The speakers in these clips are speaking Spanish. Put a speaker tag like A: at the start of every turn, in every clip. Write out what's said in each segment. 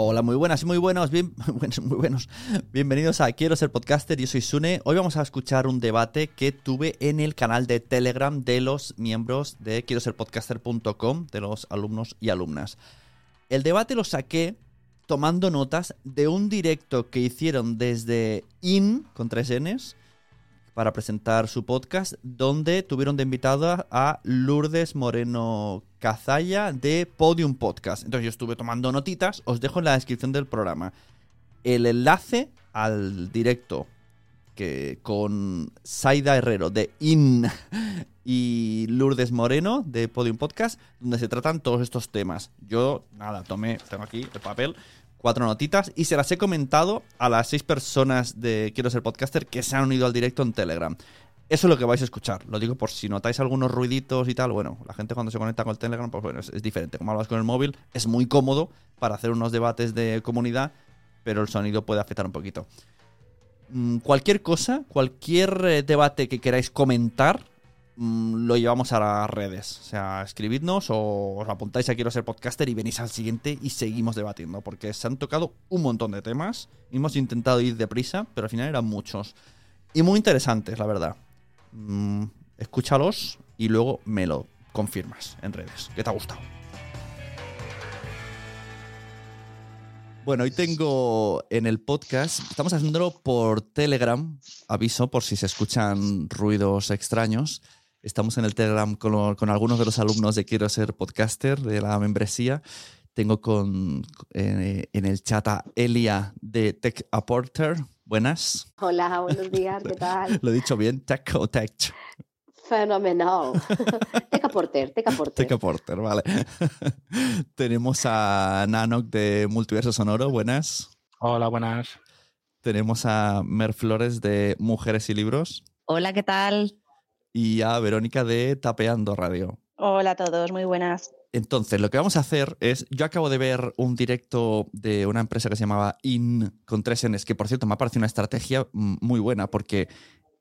A: Hola, muy buenas y muy buenos, bien, muy buenos. Bienvenidos a Quiero ser podcaster, yo soy Sune. Hoy vamos a escuchar un debate que tuve en el canal de Telegram de los miembros de quiero ser podcaster.com, de los alumnos y alumnas. El debate lo saqué tomando notas de un directo que hicieron desde IN, con tres Ns, para presentar su podcast, donde tuvieron de invitada a Lourdes Moreno Cazalla de Podium Podcast. Entonces yo estuve tomando notitas, os dejo en la descripción del programa el enlace al directo que con Saida Herrero de IN y Lourdes Moreno de Podium Podcast, donde se tratan todos estos temas. Yo, nada, tomé, tengo aquí el papel, cuatro notitas y se las he comentado a las seis personas de Quiero ser podcaster que se han unido al directo en Telegram. Eso es lo que vais a escuchar. Lo digo por si notáis algunos ruiditos y tal. Bueno, la gente cuando se conecta con el Telegram, pues bueno, es, diferente. Como hablas con el móvil, es muy cómodo para hacer unos debates de comunidad, pero el sonido puede afectar un poquito. Mm, cualquier cosa, cualquier eh, debate que queráis comentar, lo llevamos a las redes. O sea, escribidnos o os apuntáis a Quiero ser podcaster y venís al siguiente y seguimos debatiendo. Porque se han tocado un montón de temas. Hemos intentado ir deprisa, pero al final eran muchos. Y muy interesantes, la verdad. Mm, escúchalos y luego me lo confirmas en redes. ¿Qué te ha gustado? Bueno, hoy tengo en el podcast, estamos haciéndolo por Telegram, aviso por si se escuchan ruidos extraños. Estamos en el Telegram con, lo- con algunos de los alumnos de Quiero ser podcaster de la membresía. Tengo con, eh, en el chat a Elia de Tech Apporter. Buenas.
B: Hola, buenos días, ¿qué tal?
A: Lo he dicho bien, Tech o Tech.
B: Fenomenal. Teca Porter, Teca Porter.
A: Tech Apporter, vale. Tenemos a Nanok de Multiverso Sonoro. Buenas.
C: Hola, buenas.
A: tenemos a Mer Flores de Mujeres y Libros.
C: Hola, ¿qué tal?
A: Y a Verónica de Tapeando Radio.
D: Hola a todos, muy buenas.
A: Entonces, lo que vamos a hacer es, yo acabo de ver un directo de una empresa que se llamaba IN con tres Ns, que por cierto me ha parecido una estrategia mm, muy buena porque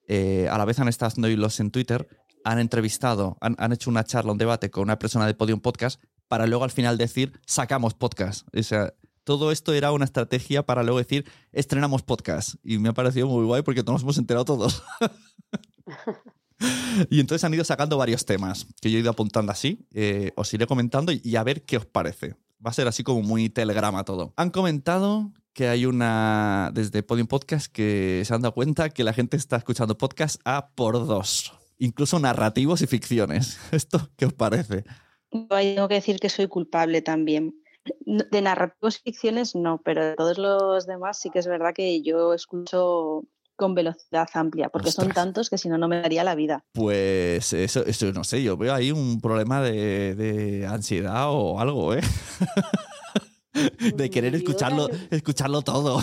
A: eh, a la vez han estado haciendo hilos en Twitter, han entrevistado, han, han, hecho una charla, un debate con una persona de Podium Podcast para luego al final decir, sacamos podcast. O sea, todo esto era una estrategia para luego decir, estrenamos podcast. Y me ha parecido muy guay porque nos hemos enterado todos. y entonces han ido sacando varios temas que yo he ido apuntando así. Eh, os iré comentando y, a ver qué os parece. Va a ser así como muy telegrama todo. Han comentado que hay una, desde Podium Podcast, que se han dado cuenta que la gente está escuchando podcast a por dos. Incluso narrativos y ficciones. ¿Esto qué os parece?
D: Tengo que decir que soy culpable también. De narrativos y ficciones no, pero de todos los demás sí que es verdad que yo escucho con velocidad amplia, porque Ostras. son tantos que si no, no me daría la vida.
A: Pues eso, eso no sé, yo veo ahí un problema de, de ansiedad o algo, ¿eh? de querer escucharlo, escucharlo todo.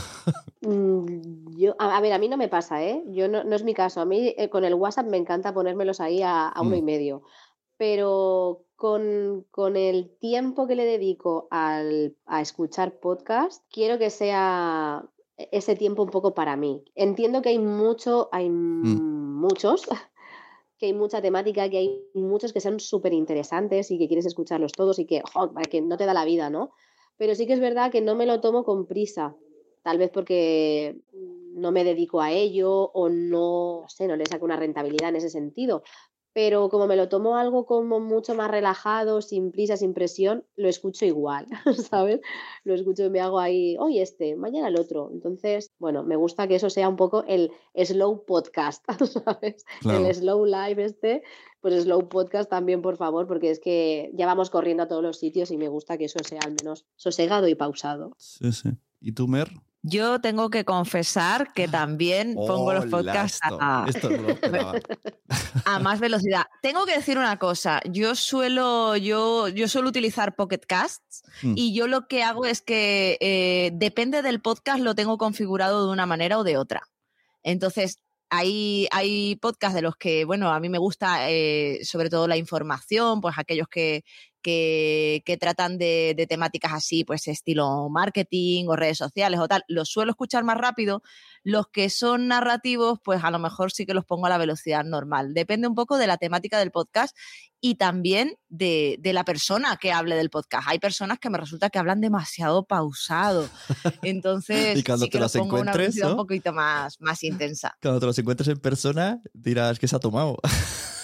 B: Mm, yo, a, ver, a mí no me pasa, ¿eh? Yo no, no es mi caso. A mí eh, con el WhatsApp me encanta ponérmelos ahí a, a uno mm. y medio. Pero con, con, el tiempo que le dedico al, a escuchar podcast, quiero que sea ese tiempo un poco para mí. Entiendo que hay mucho, hay mm. muchos, que hay mucha temática, que hay muchos que son súper interesantes y que quieres escucharlos todos y que, oh, que no te da la vida, ¿no? Pero sí que es verdad que no me lo tomo con prisa, tal vez porque no me dedico a ello o no, no sé, no le saco una rentabilidad en ese sentido pero como me lo tomo algo como mucho más relajado, sin prisa, sin presión, lo escucho igual, ¿sabes? Lo escucho y me hago ahí, hoy este, mañana el otro. Entonces, bueno, me gusta que eso sea un poco el slow podcast, ¿sabes? Claro. El slow live este, pues slow podcast también, por favor, porque es que ya vamos corriendo a todos los sitios y me gusta que eso sea al menos sosegado y pausado.
A: Sí, sí. ¿Y tú, Mer?
C: Yo tengo que confesar que también pongo los podcasts a,
A: esto no
C: a, más velocidad. Tengo que decir una cosa, yo suelo, yo, yo suelo utilizar Pocket Casts mm. y yo lo que hago es que eh, depende del podcast lo tengo configurado de una manera o de otra. Entonces, hay, hay podcasts de los que, bueno, a mí me gusta eh, sobre todo la información, pues aquellos que, que, que tratan de, de, temáticas así, pues estilo marketing o redes sociales o tal, los suelo escuchar más rápido. Los que son narrativos, pues a lo mejor sí que los pongo a la velocidad normal. Depende un poco de la temática del podcast y también de, de la persona que hable del podcast. Hay personas que me resulta que hablan demasiado pausado. Entonces,
A: y cuando
C: sí
A: te
C: que
A: los
C: pongo una
A: encuentres,
C: velocidad
A: ¿no?
C: un poquito más, más intensa.
A: Cuando te los encuentres en persona, dirás que se ha tomado.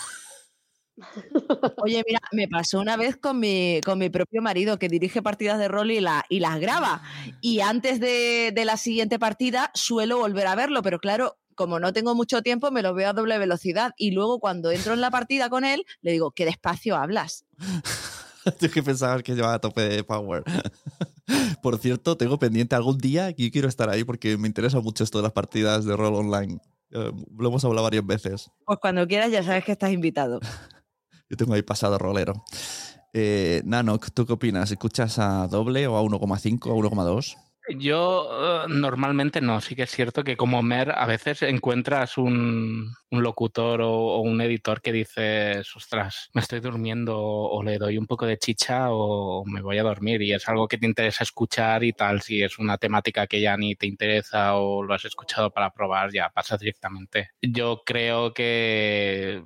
C: Oye, mira, me pasó una vez con mi, con mi propio marido que dirige partidas de rol y, la, y las graba. Y antes de, de la siguiente partida suelo volver a verlo, pero claro, como no tengo mucho tiempo, me lo veo a doble velocidad. Y luego cuando entro en la partida con él, le digo, qué despacio hablas.
A: Yo que pensaba que llevaba a tope de power. Por cierto, tengo pendiente algún día que yo quiero estar ahí porque me interesa mucho esto de las partidas de rol online. Eh, lo hemos hablado varias veces.
C: Pues cuando quieras ya sabes que estás invitado.
A: Yo tengo ahí pasado rolero. Eh, Nano, ¿tú qué opinas? ¿Escuchas a doble o a 1,5 o a 1,2?
E: Yo uh, normalmente no, sí que es cierto que como Mer a veces encuentras un, locutor o, un editor que dices, ostras, me estoy durmiendo o le doy un poco de chicha o me voy a dormir y es algo que te interesa escuchar y tal, si es una temática que ya ni te interesa o lo has escuchado para probar, ya pasa directamente. Yo creo que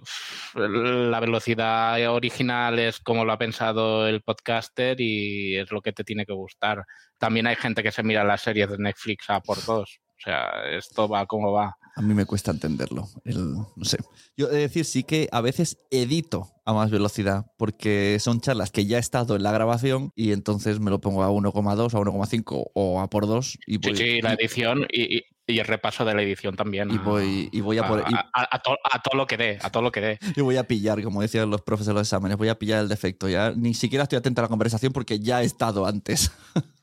E: la velocidad original es como lo ha pensado el podcaster y es lo que te tiene que gustar. También hay gente que se mira las series de Netflix a por dos. O sea, esto va como va.
A: A mí me cuesta entenderlo. El, no sé. Yo he de decir, sí que a veces edito a más velocidad porque son charlas que ya he estado en la grabación y entonces me lo pongo a 1,2, a 1,5 o a por 2. Y voy,
E: sí, sí, la edición y, y, y, el repaso de la edición también.
A: Y voy, y voy a, por,
E: a, a, a, to, a, todo lo que dé, a todo lo que dé.
A: Y voy a pillar, como decían los profes de los exámenes, voy a pillar el defecto. Ya ni siquiera estoy atento a la conversación porque ya he estado antes.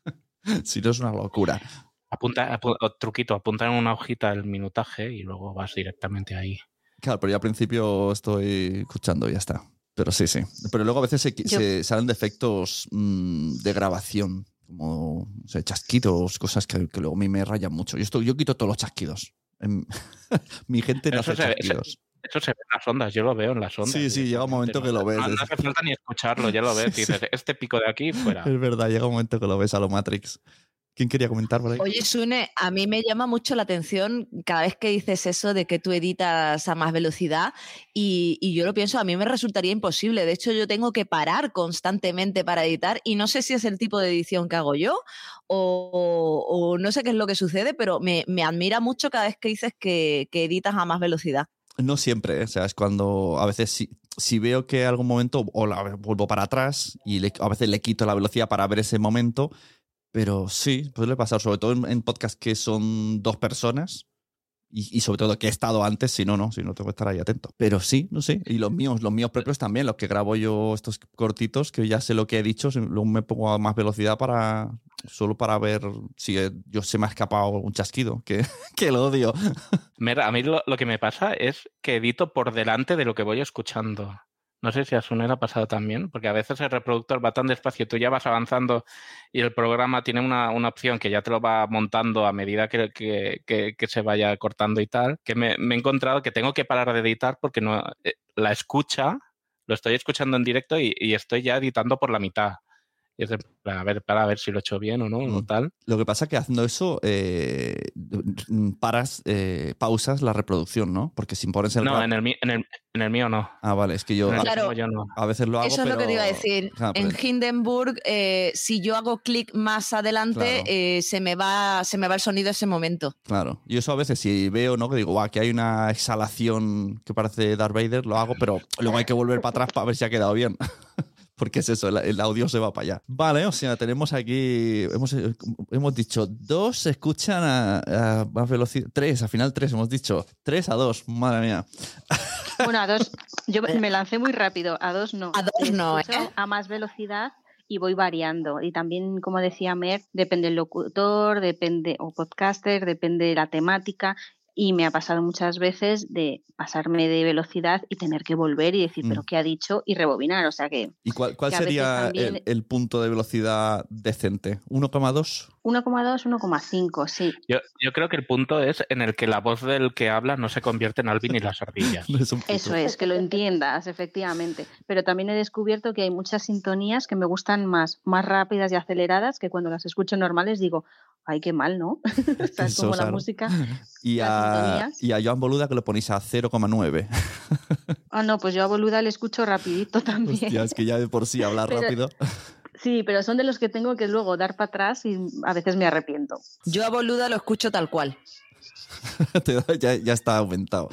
A: si no es una locura.
E: Apunta, truquito, apunta en una hojita el minutaje y luego vas directamente ahí.
A: Claro, pero yo al principio estoy escuchando y ya está. Pero sí, sí. Pero luego a veces se, se salen defectos mmm, de grabación. como sé, chasquidos, cosas que, que luego a mí me rayan mucho. Yo, estoy, yo quito todos los chasquidos. En- Mi gente no
E: Eso
A: hace
E: se,
A: chasquidos.
E: Eso se ve en las ondas, yo lo veo en las ondas.
A: Sí, sí, llega un momento que lo ves.
E: No, no hace falta ni escucharlo, ya lo ves. y dices, este pico de aquí, fuera.
A: Es verdad, llega un momento que lo ves a lo Matrix. ¿Quién quería comentar por ahí?
C: Oye, Sune, a mí me llama mucho la atención cada vez que dices eso de que tú editas a más velocidad y, y yo lo pienso, a mí me resultaría imposible. De hecho, yo tengo que parar constantemente para editar y no sé si es el tipo de edición que hago yo o, o no sé qué es lo que sucede, pero me, me admira mucho cada vez que dices que, que editas a más velocidad.
A: No siempre, ¿eh? o sea, es cuando a veces si, si veo que algún momento o la vuelvo para atrás y le- a veces le quito la velocidad para ver ese momento, pero sí, puede pasar, sobre todo en, en podcasts que son dos personas y, sobre todo que he estado antes, si no, no, si no tengo que estar ahí atento. Pero sí, no sé, y los míos, los míos propios también, los que grabo yo estos cortitos, que ya sé lo que he dicho, luego me pongo a más velocidad para solo para ver si yo se me ha escapado un chasquido, que, que lo odio.
E: Mira, a mí lo, lo que me pasa es que edito por delante de lo que voy escuchando. No sé si a Sune ha pasado también, porque a veces el reproductor va tan despacio, tú ya vas avanzando y el programa tiene una, una opción que ya te lo va montando a medida que, que- se vaya cortando y tal, que me, he encontrado que tengo que parar de editar porque no eh, la escucha, lo estoy escuchando en directo y estoy ya editando por la mitad. Y es de, a ver, para ver si lo he hecho bien o no, o tal.
A: Lo que pasa es que haciendo eso eh, paras, eh, pausas la reproducción, ¿no? Porque si pones el
E: No,
A: rap-
E: en el, en, el, en el mío no.
A: Ah, vale, es que yo, a,
C: Claro.
E: yo no.
A: a veces lo hago,
C: Eso es lo que te iba a
A: pero-
C: decir.
A: Claro,
C: en
A: pero-
C: Hindenburg, eh, si yo hago clic más adelante,
A: Claro.
C: eh, se, me va, se me va el sonido ese momento.
A: Claro. Y eso a veces si veo, ¿no? Que digo, guau, que hay una exhalación que parece Darth Vader, lo hago, pero luego hay que volver para atrás para ver si ha quedado bien. Porque es eso, el, audio se va para allá. Vale, o sea, tenemos aquí, hemos, hemos dicho, dos se escuchan a, a más velocidad, tres, al final tres, hemos dicho, tres a dos, madre mía.
D: Bueno, a dos, yo me lancé muy rápido, a dos no.
C: A dos no, ¿eh?
D: A más velocidad y voy variando. Y también, como decía Mer, depende el locutor, depende, o podcaster, depende de la temática. Y me ha pasado muchas veces de pasarme de velocidad y tener que volver y decir,
A: Mm.
D: pero ¿qué ha dicho? Y rebobinar. O sea que
A: ¿Y cuál, cuál
D: Que
A: sería
D: también-
A: el, el punto de velocidad decente? ¿1,2?
D: 1,2, 1,5, sí.
E: Yo, yo creo que el punto es en el que la voz del que habla no se convierte en Alvin y las ardillas.
A: Es
D: Eso es, que lo entiendas, efectivamente. Pero también he descubierto que hay muchas sintonías que me gustan más, más rápidas y aceleradas, que cuando las escucho normales digo, ay, qué mal, ¿no? o sea, es como la
A: claro.
D: música.
A: Y a, y a Joan Boluda que lo ponéis a 0,9.
D: Ah, no, pues yo a Boluda le escucho rapidito también.
A: Hostia, es que ya de por sí hablar
D: Pero-
A: rápido.
D: Sí, pero son de los que tengo que luego dar para atrás y a veces me arrepiento.
C: Yo a Boluda lo escucho tal cual.
A: Ya, ya está aumentado.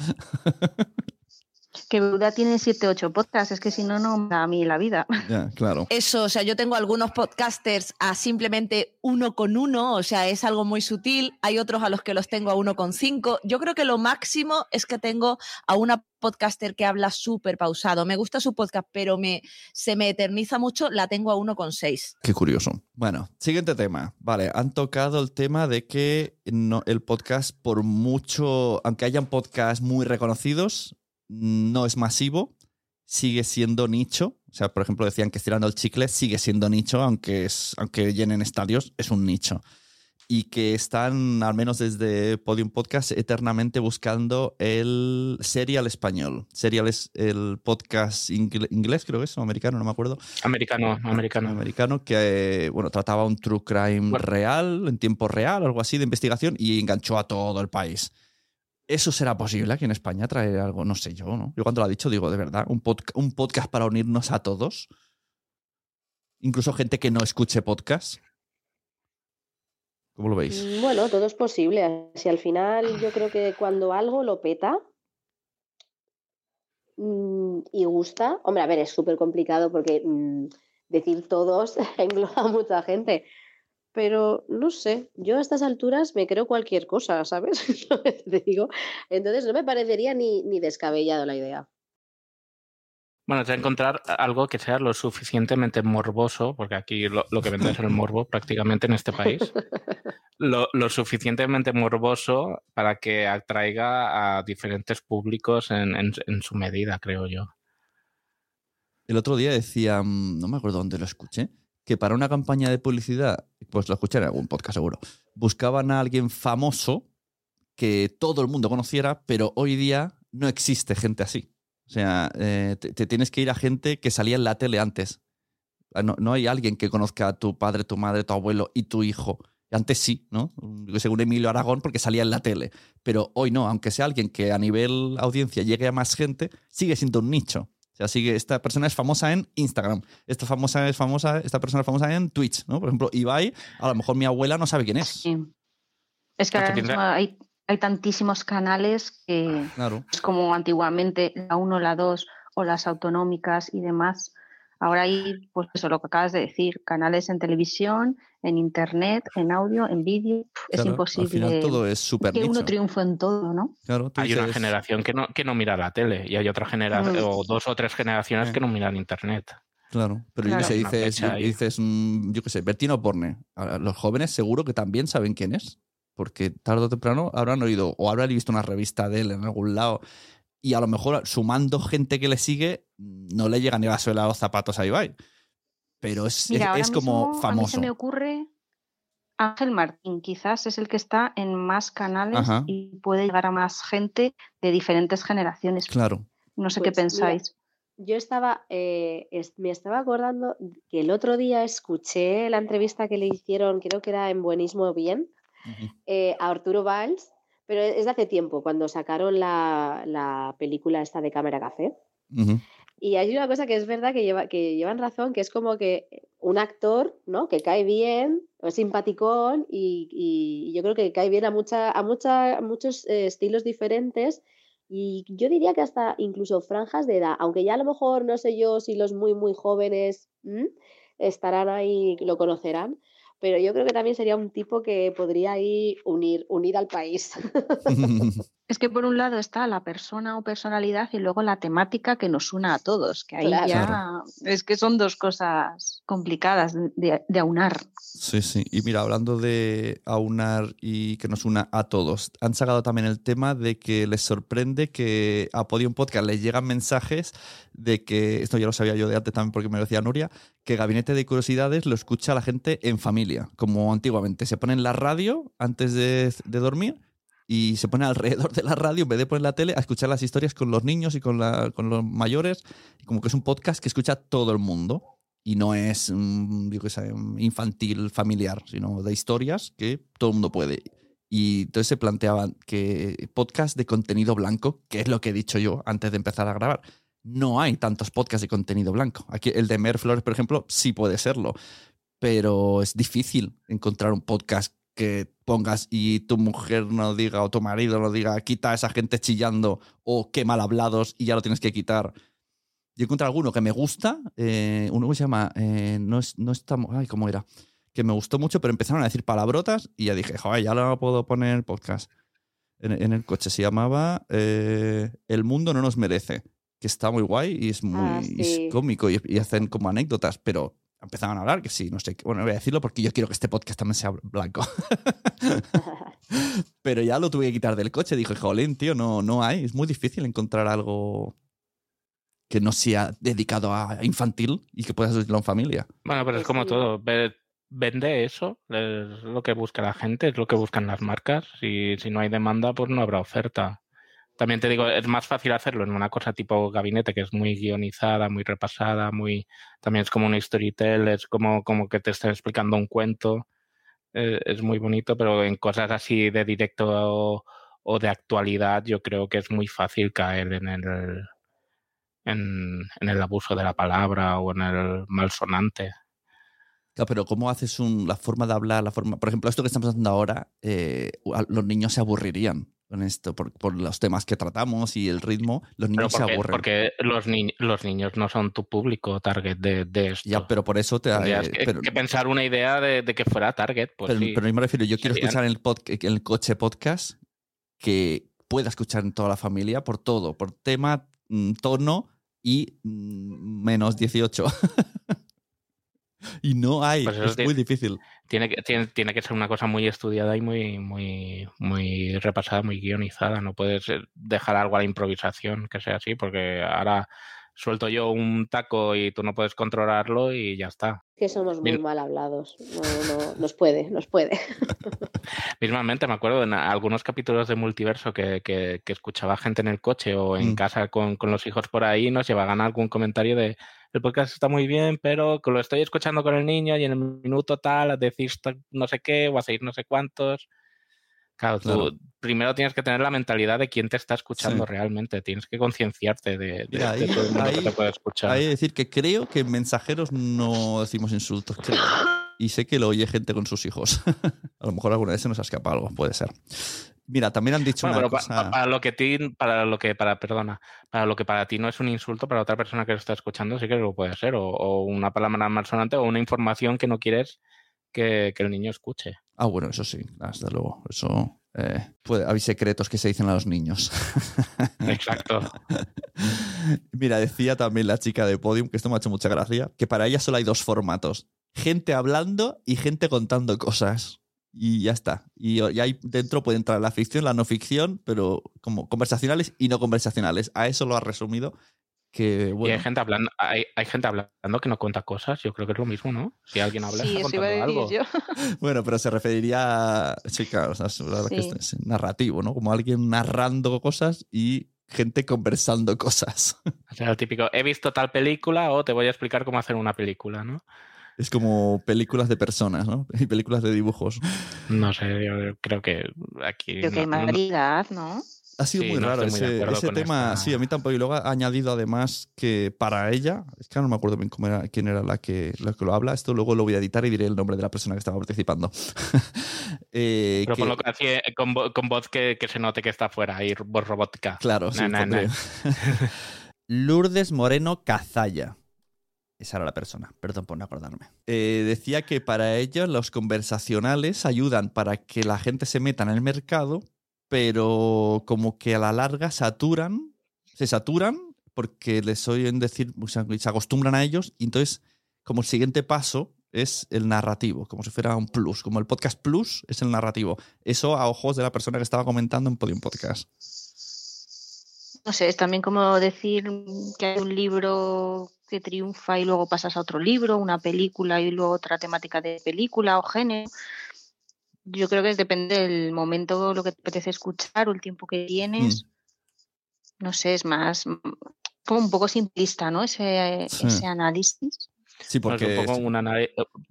D: Que Boluda tiene 7, 8 podcasts, es que si no, no me da a mí la vida.
A: Ya, claro.
C: Eso, o sea, yo tengo algunos podcasters a simplemente uno con uno, o sea, es algo muy sutil. Hay otros a los que los tengo a uno con cinco. Yo creo que lo máximo es que tengo a una podcaster que habla súper pausado. Me gusta su podcast, pero me, se me eterniza mucho, la tengo a uno con seis.
A: Qué curioso. Bueno, siguiente tema. Vale, han tocado el tema de que no, el podcast, por mucho, aunque hayan podcasts muy reconocidos, no es masivo, sigue siendo nicho. O sea, por ejemplo, decían que estirando el chicle sigue siendo nicho, aunque, es, aunque llenen estadios, es un nicho. Y que están, al menos desde Podium Podcast, eternamente buscando el serial español. Serial es el podcast ingle- inglés, creo que es, o americano, no me acuerdo
E: Americano, americano.
A: americano que bueno trataba un true crime real en tiempo real algo así de investigación y enganchó a todo el país eso será posible aquí en España traer algo no sé yo no yo cuando lo ha dicho digo de verdad un, podca- un podcast para unirnos a todos incluso gente que no escuche podcast ¿cómo lo veis?
B: Mm, Bueno, todo es posible. Si al final yo creo que cuando algo lo peta mm, y gusta, hombre, a ver, es súper complicado porque mm, decir todos engloba a mucha gente, pero no sé, yo a estas alturas me creo cualquier cosa, ¿sabes? Lo que Te digo, entonces no me parecería ni, ni descabellado la idea.
E: Bueno, es de encontrar algo que sea lo suficientemente morboso, porque aquí lo, lo que vende es el morbo prácticamente en este país, lo, lo suficientemente morboso para que atraiga a diferentes públicos en, en- en su medida, creo yo.
A: el otro día decía mm, no me acuerdo dónde lo escuché que para una campaña de publicidad, pues lo escuché en algún podcast seguro, buscaban a alguien famoso que todo el mundo conociera, pero hoy día no existe gente así. O sea, eh, te, te tienes que ir a gente que salía en la tele antes. Ah, No, no hay alguien que conozca a tu padre, tu madre, tu abuelo y tu hijo. Antes sí, ¿no? Un Emilio Aragón porque salía en la tele. Pero hoy no, aunque sea alguien que a nivel audiencia llegue a más gente, sigue siendo un nicho. Sea, sigue, esta persona es famosa en Instagram, esta famosa es famosa, esta persona es famosa en Twitch, ¿no? Por ejemplo, Ibai, a lo mejor mi abuela no sabe quién es.
D: Sí. Es que
A: Ah,
D: ahora mismo hay, hay tantísimos canales que
A: Claro.
D: es como antiguamente la 1, la 2 o las autonómicas y demás. Ahora hay, pues eso, lo que acabas de decir, canales en televisión, en internet, en audio, en vídeo. Es
A: Claro, al
D: imposible
A: final todo es súper
D: que uno
A: nicho.
D: triunfe en todo, ¿no?
A: Claro, tú
E: Hay una
A: dices-
E: generación que no, que no mira la tele y hay otra generación,
D: Mm.
E: o dos o tres generaciones
A: Eh.
E: que no miran internet.
A: Claro, pero yo
E: Claro.
A: qué sé,
E: Una
A: dices,
E: fecha ahí.
A: dices mm, yo qué sé, Bertino. Ahora, Los jóvenes seguro que también saben quién es, porque tarde o temprano habrán oído o habrán visto una revista de él en algún lado y a lo mejor sumando gente que le sigue no le llega ni la suela a los zapatos a Ibai. Pero es,
D: Mira,
A: es- como
D: mismo A mí
A: famoso.
D: se me ocurre Ángel Martín, quizás es el que está en más canales
A: Ajá.
D: y puede llegar a más gente de diferentes generaciones.
A: Claro.
D: No sé
B: Pues
D: qué
B: mira,
D: pensáis.
B: yo estaba, eh, es- me estaba acordando que el otro día escuché la entrevista que le hicieron, creo que era en Buenismo Bien, eh, a Arturo Valls, pero es de hace tiempo, cuando sacaron la, la película esta de Cámara Café. Y hay una cosa que es verdad que, lleva, que llevan razón, que es como que un actor, ¿no? Que cae bien, es simpaticón y, y yo creo que cae bien a, mucha, a, mucha, muchos eh, estilos diferentes y yo diría que hasta incluso franjas de edad, aunque ya a lo mejor no sé yo si los muy, muy jóvenes estarán ahí, lo conocerán, pero yo creo que también sería un tipo que podría ahí unir, unir al país.
D: Es que por un lado está la persona o personalidad y luego la temática que nos una a todos, que ahí
B: Claro.
D: ya es que son dos cosas complicadas de, de- de aunar.
A: Sí, sí. Y mira, hablando de aunar y que nos una a todos, han sacado también el tema de que les sorprende que a Podium Podcast les llegan mensajes de que, esto ya lo sabía yo de antes también porque me lo decía Nuria, que Gabinete de Curiosidades lo escucha la gente en familia, como antiguamente. Se pone en la radio antes de, de dormir y se pone alrededor de la radio, en vez de poner la tele, a escuchar las historias con los niños y con, la- con los mayores. Y como que es un podcast que escucha todo el mundo y no es qué sé, mm, infantil, familiar, sino de historias que todo el mundo puede. Y entonces se planteaban que podcast de contenido blanco, que es lo que he dicho yo antes de empezar a grabar. No hay tantos podcasts de contenido blanco. Aquí el de Mer Flores, por ejemplo, sí puede serlo, pero es difícil encontrar un podcast que pongas y tu mujer no diga o tu marido no diga quita a esa gente chillando o qué mal hablados y ya lo tienes que quitar. Yo encontré alguno que me gusta, eh, uno que se llama eh, no, es, no estamos, ay, ¿cómo era? Que me gustó mucho, pero empezaron a decir palabrotas y ya dije, joder, ya lo puedo poner en el podcast. En, en el coche se llamaba eh, El mundo no nos merece, que está muy guay y es muy
B: Ah,
A: es cómico y, y hacen como anécdotas, pero empezaban a hablar que sí, no sé, qué- bueno, voy a decirlo porque yo quiero que este podcast también sea blanco. pero ya lo tuve que quitar del coche, dije, jolín, tío, no, no hay, es muy difícil encontrar algo que no sea dedicado a infantil y que puedas oírlo en familia.
E: Bueno, pero es como todo. ve- Vende eso, es lo que busca la gente, es lo que buscan las marcas. Si, si no hay demanda, pues no habrá oferta. También te digo, es más fácil hacerlo en una cosa tipo gabinete, que es muy guionizada, muy repasada, muy también es como un storytell, es como, como que te están explicando un cuento. Eh, es muy bonito, pero en cosas así de directo o, de actualidad, yo creo que es muy fácil caer en el, en, el abuso de la palabra o en el malsonante.
A: Pero ¿cómo haces un, la forma de hablar, la forma, por ejemplo, esto que estamos haciendo ahora, eh, los niños se aburrirían con esto, por, por los temas que tratamos y el ritmo, los niños se aburren.
E: porque los, ni- los niños no son tu público target de, de esto.
A: Ya, pero por eso te...
E: Tendrías
A: eh,
E: que,
A: pero,
E: que pensar una idea de, de que fuera target. Pues
A: pero,
E: sí.
A: pero me refiero, yo quiero escuchar en el, pod- en el coche podcast que pueda escuchar en toda la familia por todo, por tema, mm, tono y mm, menos 18. y no hay,
E: Pues
A: es muy difícil.
E: Tiene que, tiene, tiene que ser una cosa muy estudiada y muy, muy, muy repasada, muy guionizada. No puedes eh, dejar algo a la improvisación que sea así, porque ahora suelto yo un taco y tú no puedes controlarlo y ya está.
B: Que somos muy mal hablados. No, no, nos puede, nos puede.
E: Mismamente me acuerdo en algunos capítulos de multiverso que, que, escuchaba gente en el coche o en mm. casa con, con, los hijos por ahí, nos llevaban algún comentario de el podcast está muy bien, pero lo estoy escuchando con el niño y en el minuto tal decís no sé qué, o a seguir no sé cuántos. Claro, tú primero tienes que tener la mentalidad de quién te está escuchando realmente. Tienes que concienciarte de, todo el mundo que te puede escuchar.
A: Hay que decir que creo que en mensajeros no decimos insultos, creo. Y sé que lo oye gente con sus hijos. a lo mejor alguna vez se nos ha escapado algo, puede ser. Mira, también han dicho una cosa...
E: para, lo que ti, para lo que para perdona, para lo que para ti no es un insulto, para otra persona que lo está escuchando sí que lo puede ser o, o una palabra malsonante o una información que no quieres que, el niño escuche.
A: Ah, bueno, eso sí, desde luego. Eso eh, puede, hay secretos que se dicen a los niños.
E: Exacto.
A: Mira, decía también la chica de Podium, que esto me ha hecho mucha gracia, que para ella solo hay dos formatos. Gente hablando y gente contando cosas. Y ya está. Y, ahí dentro puede entrar la ficción, la no ficción, pero como conversacionales y no conversacionales. A eso lo ha resumido que,
E: y hay gente hablando, hay, hay, gente hablando que no cuenta cosas, yo creo que es lo mismo, ¿no? Si alguien habla,
D: sí,
E: está contando algo.
D: Yo.
A: Bueno, pero se referiría a sí, claro, es narrativo, ¿no? Como alguien narrando cosas y gente conversando cosas.
E: O sea, el típico, he visto tal película o te voy a explicar cómo hacer una película, ¿no?
A: Es como películas de personas, ¿no? Y películas de dibujos.
E: No sé, yo creo que aquí.
D: Creo que hay más variedad, ¿no?
A: Ha sido muy raro ese, tema. Sí, a mí tampoco. Y luego ha añadido además que para ella, es que no me acuerdo bien cómo era, quién era la que, la que lo habla. Esto luego lo voy a editar y diré el nombre de la persona que estaba participando.
E: eh, Pero ponlo eh, con, con, voz que, que, se note que está fuera, ahí, voz robótica.
A: Claro, sí. Lourdes Moreno Cazalla. Esa era la persona, perdón por no acordarme. Eh, decía que para ellos los conversacionales ayudan para que la gente se meta en el mercado, pero como que a la larga saturan, se saturan porque les oyen decir, se acostumbran a ellos y entonces como el siguiente paso es el narrativo, como si fuera un plus, como el podcast plus es el narrativo. Eso a ojos de la persona que estaba comentando en Podium Podcast.
D: No sé, es también como decir que hay un libro que triunfa y luego pasas a otro libro, una película y luego otra temática de película o género yo creo que depende del momento, lo que te apetece escuchar o el tiempo que tienes. Mm. No sé, es más mm, como un poco simplista, ¿no? Ese, ese análisis.
A: Sí, porque,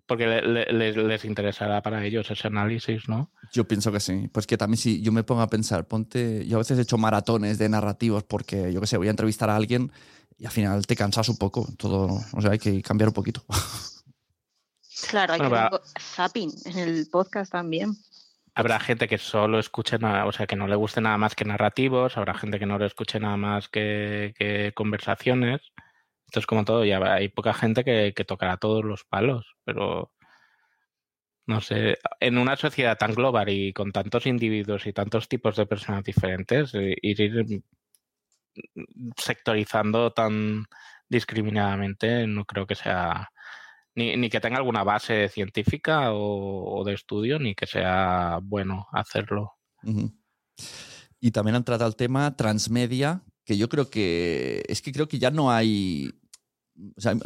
E: porque les, interesará para ellos ese análisis, ¿no?
A: Yo pienso que sí. Pues que también si yo me pongo a pensar, ponte, yo a veces he hecho maratones de narrativos porque, yo qué sé, voy a entrevistar a alguien y al final te cansas un poco. Todo, o sea, hay que cambiar un poquito.
D: Claro, hay que zapping en el podcast también.
E: Habrá gente que solo escuche nada, o sea, que no le guste nada más que narrativos, habrá gente que no le escuche nada más que, conversaciones. Esto es como todo, ya hay poca gente que, tocará todos los palos, pero no sé, en una sociedad tan global y con tantos individuos y tantos tipos de personas diferentes, eh, ir sectorizando tan discriminadamente no creo que sea ni, que tenga alguna base científica o, de estudio, ni que sea bueno hacerlo.
A: Y también han tratado el tema transmedia, que yo creo que es que creo que ya no hay, o sea,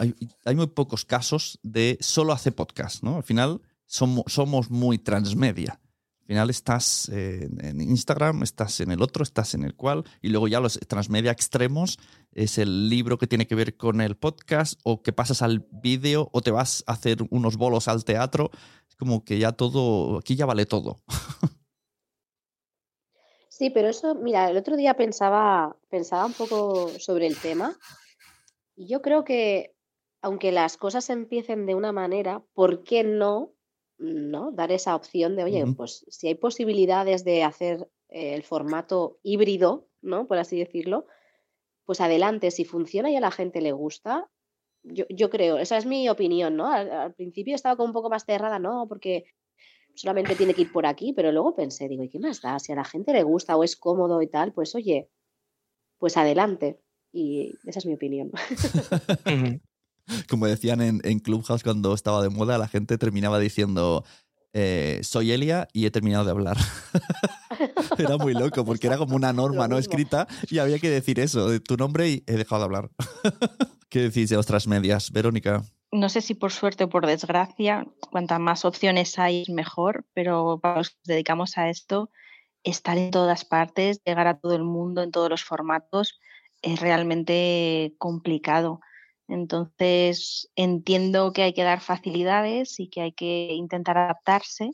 A: hay, muy pocos casos de solo hace podcast, ¿no? Al final somos, somos muy transmedia. Al final estás en Instagram, estás en el otro, estás en el cual, y luego ya los transmedia extremos es el libro que tiene que ver con el podcast, o que pasas al vídeo, o te vas a hacer unos bolos al teatro. Es como que ya todo, aquí ya vale todo.
B: Sí, pero eso, mira, el otro día pensaba, pensaba un poco sobre el tema, y yo creo que aunque las cosas empiecen de una manera, ¿por qué no ¿no? Dar esa opción de, oye, pues si hay posibilidades de hacer eh, el formato híbrido, ¿no? Por así decirlo, pues adelante, si funciona y a la gente le gusta, yo, yo creo, esa es mi opinión, ¿no? Al, principio estaba como un poco más cerrada, no, porque solamente tiene que ir por aquí, pero luego pensé, digo, ¿y qué más da? Si a la gente le gusta o es cómodo y tal, pues oye, pues adelante. Y esa es mi opinión.
A: Como decían en, en, Clubhouse cuando estaba de moda, la gente terminaba diciendo, eh, soy Elia y he terminado de hablar. Era muy loco porque era como una norma no escrita y había que decir eso, de tu nombre y he dejado de hablar. ¿Qué decís de otras medias, Verónica?
D: No sé si por suerte o por desgracia, cuantas más opciones hay, mejor, pero para los que nos dedicamos a esto, estar en todas partes, llegar a todo el mundo en todos los formatos, es realmente complicado. Entonces, entiendo que hay que dar facilidades y que hay que intentar adaptarse,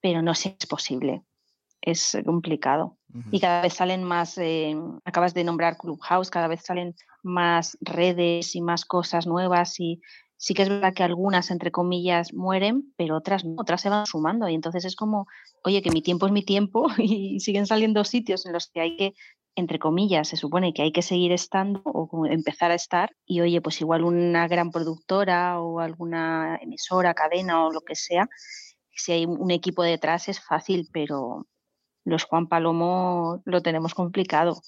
D: pero no si es posible. Es complicado. Y cada vez salen más, eh, acabas de nombrar Clubhouse, cada vez salen más redes y más cosas nuevas y sí que es verdad que algunas, entre comillas, mueren, pero otras no, otras se van sumando. Y entonces es como, oye, que mi tiempo es mi tiempo y siguen saliendo sitios en los que hay que, entre comillas, se supone que hay que seguir estando o empezar a estar. Y oye, pues igual una gran productora o alguna emisora, cadena o lo que sea, si hay un equipo detrás es fácil, pero los Juan Palomo lo tenemos complicado.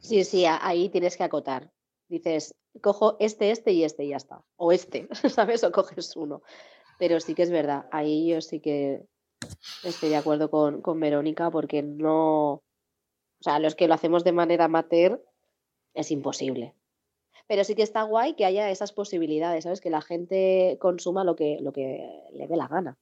B: Sí, sí, ahí tienes que acotar. Dices, cojo este, este y este y ya está. O este, ¿sabes? O coges uno. Pero sí que es verdad, ahí yo sí que estoy de acuerdo con, con Verónica porque no, o sea, los que lo hacemos de manera amateur es imposible. Pero sí que está guay que haya esas posibilidades, ¿sabes? Que la gente consuma lo que, lo que le dé la gana.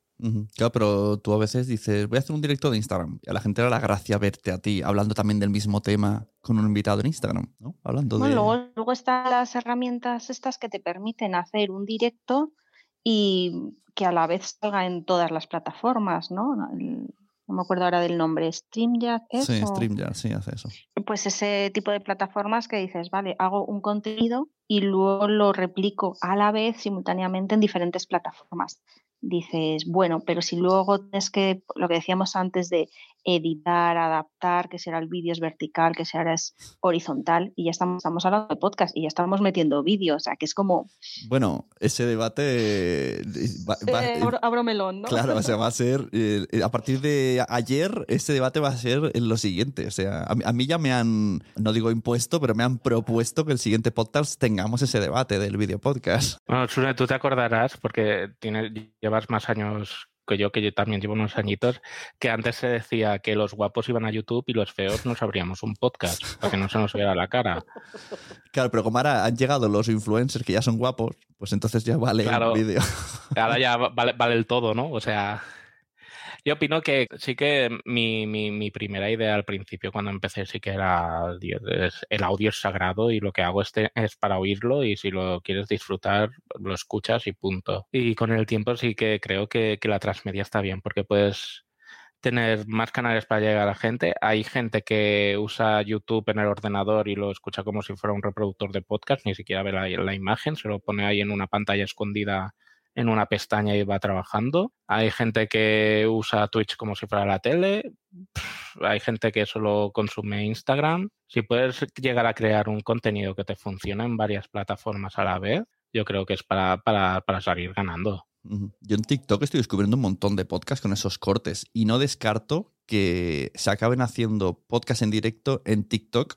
A: Claro, pero tú a veces dices, voy a hacer un directo de Instagram. Y a la gente le da la gracia verte a ti hablando también del mismo tema con un invitado en Instagram, ¿no? Hablando de...
D: luego, luego están las herramientas estas que te permiten hacer un directo y que a la vez salga en todas las plataformas, ¿no? No me acuerdo ahora del nombre, StreamYard.
A: Sí, StreamYard, sí, hace eso.
D: Pues ese tipo de plataformas que dices, vale, hago un contenido y luego lo replico a la vez simultáneamente en diferentes plataformas dices, bueno, pero si luego tienes que, lo que decíamos antes de editar, adaptar, que será el vídeo es vertical, que será es horizontal, y ya estamos, estamos hablando de podcast y ya estamos metiendo vídeos, o sea, que es como...
A: Bueno, ese debate...
D: Va, eh, abro melón, ¿no?
A: Claro, o sea, va a ser, eh, a partir de ayer, ese debate va a ser lo siguiente, o sea, a, mí ya me han, no digo impuesto, pero me han propuesto que el siguiente podcast tengamos ese debate del video podcast.
E: Bueno, Sune, tú te acordarás, porque tienes, llevas más años que yo, que yo también llevo unos añitos, que antes se decía que los guapos iban a YouTube y los feos nos abríamos un podcast para que no se nos viera la cara.
A: Claro, pero como ahora han llegado los influencers que ya son guapos, pues entonces ya vale el vídeo.
E: Ahora ya vale, vale el todo, ¿no? O sea, yo opino que sí que mi, mi, primera idea al principio, cuando empecé, sí que era el audio es sagrado y lo que hago este es para oírlo y si lo quieres disfrutar, lo escuchas y punto. Y con el tiempo sí que creo que, que la transmedia está bien porque puedes tener más canales para llegar a la gente. Hay gente que usa YouTube en el ordenador y lo escucha como si fuera un reproductor de podcast, ni siquiera ve la imagen, se lo pone ahí en una pantalla escondida en una pestaña y va trabajando. Hay gente que usa Twitch como si fuera la tele. Hay gente que solo consume Instagram. Si puedes llegar a crear un contenido que te funcione en varias plataformas a la vez, yo creo que es para, para, para salir ganando.
A: Yo en TikTok estoy descubriendo un montón de podcasts con esos cortes y no descarto que se acaben haciendo podcasts en directo en TikTok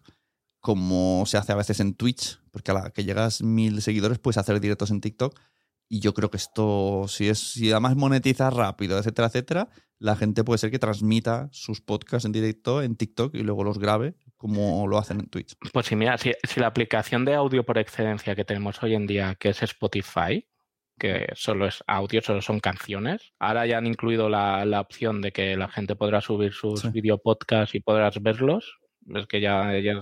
A: como se hace a veces en Twitch, porque a la que llegas mil seguidores puedes hacer directos en TikTok y yo creo que esto, si es, si además monetiza rápido, etcétera, etcétera, la gente puede ser que transmita sus podcasts en directo en TikTok y luego los grabe como lo hacen en Twitch.
E: Pues sí, mira, si, la aplicación de audio por excelencia que tenemos hoy en día, que es Spotify, que solo es audio, solo son canciones. Ahora ya han incluido la, opción de que la gente podrá subir sus video podcasts y podrás verlos. Es que ya, ya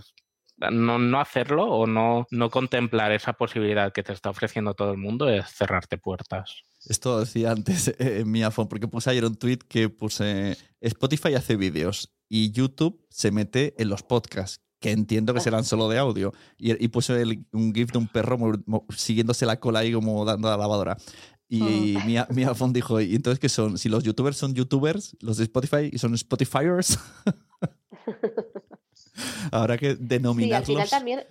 E: no, no hacerlo o no, no contemplar esa posibilidad que te está ofreciendo todo el mundo es cerrarte puertas.
A: Esto decía antes eh, en mi iPhone, porque puse ayer un tweet que puse Spotify hace vídeos y YouTube se mete en los podcasts, que entiendo que oh. serán solo de audio. Y, puse un GIF de un perro siguiéndose la cola ahí como dando a la lavadora. Y oh. mi, mi, iPhone dijo, ¿y entonces qué son? Si los youtubers son youtubers, los de Spotify son Spotifyers. Habrá que denominarlos.
B: Sí, al final también,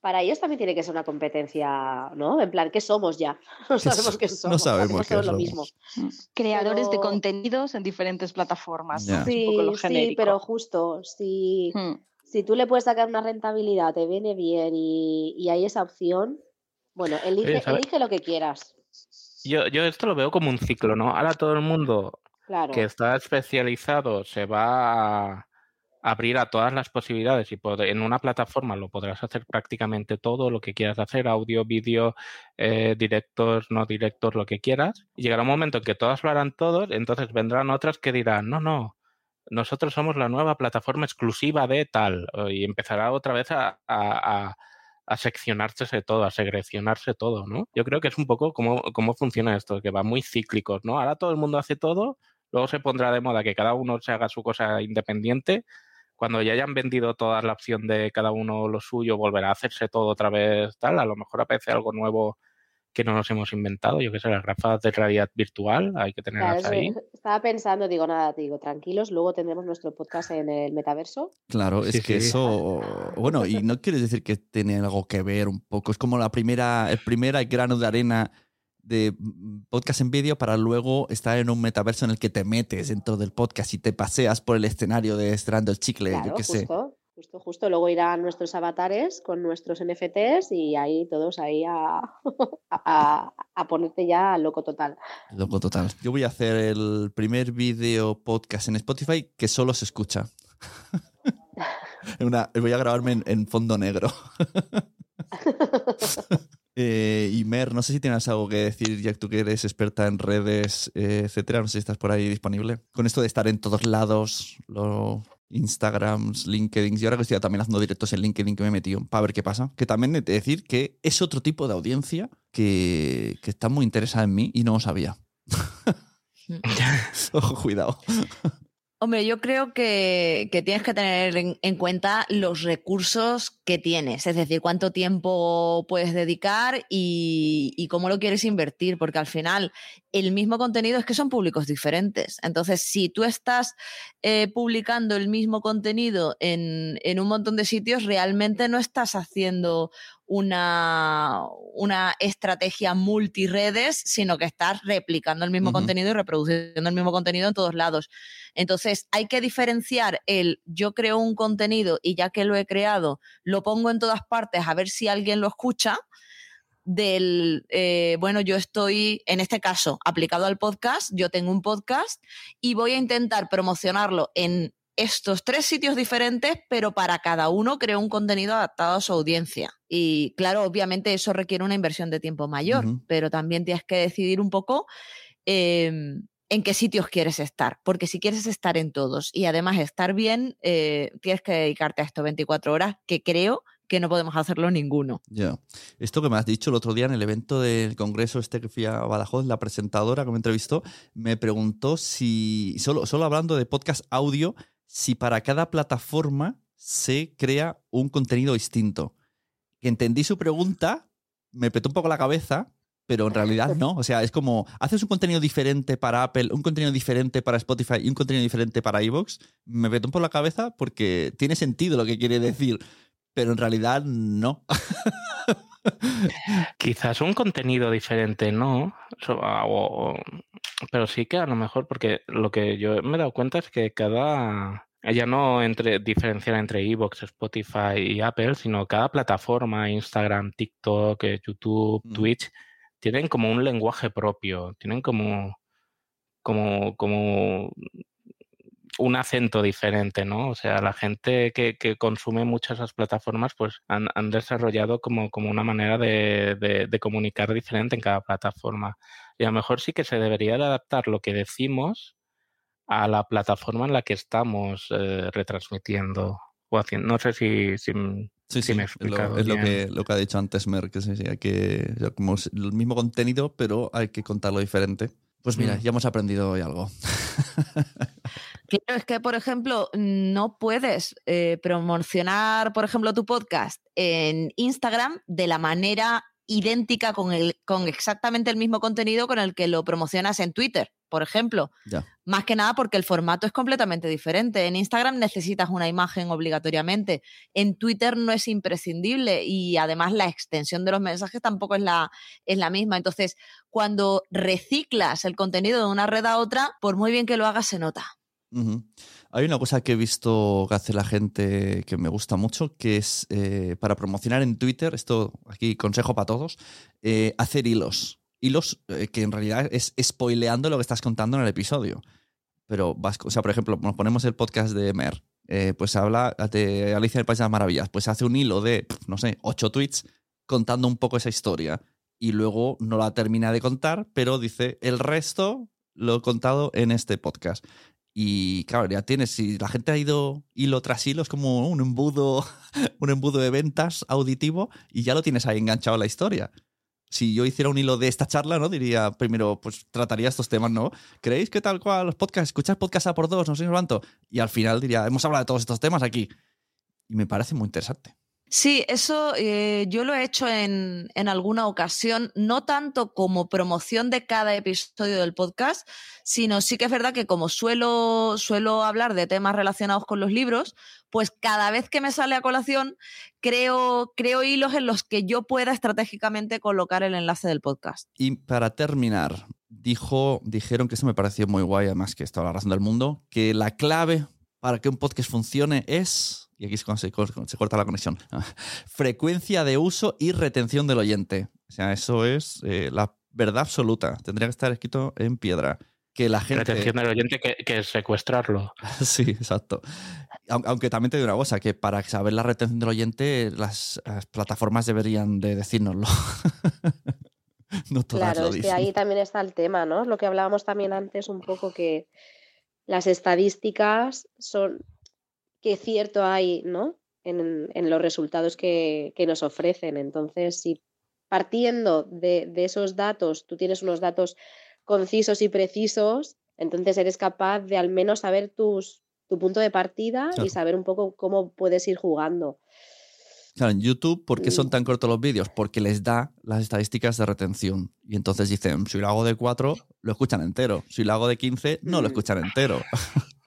B: para ellos también tiene que ser una competencia, ¿no? En plan, ¿qué somos ya? No sabemos qué somos.
A: No sabemos qué somos. Lo mismo.
D: Creadores de contenidos en diferentes plataformas.
B: Sí, sí, pero justo, si, hmm. si tú le puedes sacar una rentabilidad, te viene bien y, hay esa opción, bueno, elige, elige lo que quieras.
E: Yo, yo esto lo veo como un ciclo, ¿no? Ahora todo el mundo que está especializado se va a abrir a todas las posibilidades y en una plataforma lo podrás hacer prácticamente todo lo que quieras hacer, audio, vídeo, eh, directos, no directos, lo que quieras. Y llegará un momento en que todas lo harán todos, entonces vendrán otras que dirán, no, no, nosotros somos la nueva plataforma exclusiva de tal, y empezará otra vez a, a, seccionarse todo, a segrecionarse todo, ¿no? Yo creo que es un poco como cómo funciona esto, que va muy cíclicos, ¿no? Ahora todo el mundo hace todo, luego se pondrá de moda que cada uno se haga su cosa independiente cuando ya hayan vendido toda la opción de cada uno lo suyo, volverá a hacerse todo otra vez tal, a lo mejor aparece algo nuevo que no nos hemos inventado, yo qué sé, las gafas de realidad virtual, hay que tenerlas ahí.
B: Estaba pensando, digo, nada, digo, tranquilos, luego tendremos nuestro podcast en el metaverso.
A: Claro, es que eso, bueno, y no quieres decir que tiene algo que ver un poco, es como la primera, el primer grano de arena de podcast en vídeo para luego estar en un metaverso en el que te metes dentro del podcast y te paseas por el escenario de Estirando el Chicle, yo qué sé.
B: Justo, justo. Luego irán nuestros avatares con nuestros NFTs y ahí todos ahí a, a, ponerte ya loco total.
A: Loco total. Yo voy a hacer el primer vídeo podcast en Spotify que solo se escucha. voy a grabarme en fondo negro. Eh, y Mer, no sé si tienes algo que decir, ya que tú que eres experta en redes, eh, etcétera. No sé si estás por ahí disponible. Con esto de estar en todos lados, los Instagrams, LinkedIn. Y ahora que estoy también haciendo directos en LinkedIn que me he metido para ver qué pasa. Que también he de decir que es otro tipo de audiencia que, que está muy interesada en mí y no lo sabía. Ojo, cuidado.
C: Hombre, yo creo que, tienes que tener en, cuenta los recursos que tienes, es decir, cuánto tiempo puedes dedicar y, cómo lo quieres invertir, porque al final el mismo contenido es que son públicos diferentes. Entonces, si tú estás eh, publicando el mismo contenido en, en un montón de sitios, realmente no estás haciendo una, una estrategia multiredes, sino que estás replicando el mismo contenido y reproduciendo el mismo contenido en todos lados. Entonces, hay que diferenciar el yo creo un contenido y ya que lo he creado, lo pongo en todas partes a ver si alguien lo escucha del, eh, bueno, yo estoy, en este caso, aplicado al podcast, yo tengo un podcast y voy a intentar promocionarlo en estos tres sitios diferentes, pero para cada uno creo un contenido adaptado a su audiencia. Y claro, obviamente eso requiere una inversión de tiempo mayor, pero también tienes que decidir un poco em, en qué sitios quieres estar, porque si quieres estar en todos y además estar bien, eh, tienes que dedicarte a esto 24 horas, que creo que no podemos hacerlo ninguno.
A: Ya. Esto que me has dicho el otro día en el evento del congreso este que fui a Badajoz, la presentadora que me entrevistó, me preguntó si, solo, solo hablando de podcast audio, si para cada plataforma se crea un contenido distinto. Entendí su pregunta, me petó un poco la cabeza, pero en realidad no. O sea, es como, haces un contenido diferente para Apple, un contenido diferente para Spotify y un contenido diferente para iVoox. Me petó un poco la cabeza porque tiene sentido lo que quiere decir, pero en realidad no.
E: Quizás un contenido diferente, no. pero sí que a lo mejor, porque lo que yo me he dado cuenta es que cada. Ya no entre, diferenciar entre Evox, Spotify y Apple, sino cada plataforma, Instagram, TikTok, eh, YouTube, mm. Twitch, tienen como un lenguaje propio, tienen como, como, como un acento diferente, ¿no? O sea, la gente que, que consume muchas esas plataformas, pues han, han desarrollado como, como, una manera de, de, comunicar diferente en cada plataforma. Y a lo mejor sí que se debería de adaptar lo que decimos a la plataforma en la que estamos eh, retransmitiendo o haciendo. No sé si, si,
A: Sí, me he explicado es lo, que, lo que ha dicho antes Mer, que, sí, hay que como el mismo contenido, pero hay que contarlo diferente. Pues mira, mm. ya hemos aprendido hoy algo.
C: Claro, es que, por ejemplo, no puedes eh, promocionar, por ejemplo, tu podcast en Instagram de la manera idéntica con, el, con exactamente el mismo contenido con el que lo promocionas en Twitter, por ejemplo. Más que nada porque el formato es completamente diferente. En Instagram necesitas una imagen obligatoriamente. En Twitter no es imprescindible y además la extensión de los mensajes tampoco es la, es la misma. Entonces, cuando reciclas el contenido de una red a otra, por muy bien que lo hagas, se nota.
A: Hay una cosa que he visto que hace la gente que me gusta mucho, que es eh, para promocionar en Twitter, esto aquí consejo para todos, eh, hacer hilos. Hilos eh, que en realidad es spoileando lo que estás contando en el episodio. pero vas, o sea, por ejemplo, nos ponemos el podcast de Mer, pues habla de Alicia en el País de las Maravillas, pues hace un hilo de, no sé, ocho tweets contando un poco esa historia y luego no la termina de contar, pero dice, el resto lo he contado en este podcast. Y claro, ya tienes, si la gente ha ido hilo tras hilo, es como un embudo, un embudo de ventas auditivo y ya lo tienes ahí enganchado la historia. Si yo hiciera un hilo de esta charla, ¿no? Diría, primero, pues trataría estos temas, ¿no? ¿Creéis que tal cual los podcasts, escuchar podcast a por dos, no sé cuánto? Y al final diría, hemos hablado de todos estos temas aquí. Y me parece muy interesante.
C: Sí, eso eh, yo lo he hecho en, en, alguna ocasión, no tanto como promoción de cada episodio del podcast, sino sí que es verdad que como suelo, suelo hablar de temas relacionados con los libros, pues cada vez que me sale a colación, creo, creo hilos en los que yo pueda estratégicamente colocar el enlace del podcast.
A: Y para terminar, dijo, dijeron que eso me pareció muy guay, además que está la razón del mundo, que la clave para que un podcast funcione es y aquí se, se, corta la conexión, frecuencia de uso y retención del oyente. O sea, eso es eh, la verdad absoluta. Tendría que estar escrito en piedra. Que la gente...
E: Retención del oyente que, que es secuestrarlo.
A: sí, exacto. Aunque también te digo una cosa, que para saber la retención del oyente, las, las plataformas deberían de decírnoslo.
B: no todas claro, lo es que ahí también está el tema, ¿no? Lo que hablábamos también antes un poco que las estadísticas son qué cierto hay ¿no? en, en los resultados que, que, nos ofrecen. Entonces, si partiendo de, de, esos datos tú tienes unos datos concisos y precisos, entonces eres capaz de al menos saber tus, tu punto de partida claro. y saber un poco cómo puedes ir jugando.
A: Claro, en YouTube, ¿por qué son tan cortos los vídeos? Porque les da las estadísticas de retención. Y entonces dicen, si lo hago de 4, lo escuchan entero. Si lo hago de 15, no lo mm. escuchan entero.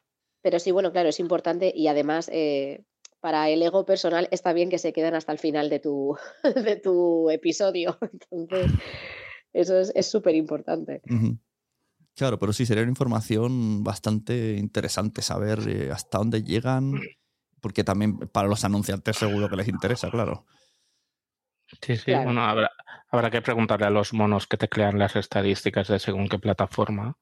B: Pero sí, bueno, claro, es importante y además eh, para el ego personal está bien que se queden hasta el final de tu, de tu episodio. Entonces, eso es súper importante.
A: Uh -huh. Claro, pero sí, sería una información bastante interesante saber eh, hasta dónde llegan, porque también para los anunciantes seguro que les interesa, claro.
E: Sí, sí, claro. bueno, habrá, habrá que preguntarle a los monos que teclean las estadísticas de según qué plataforma.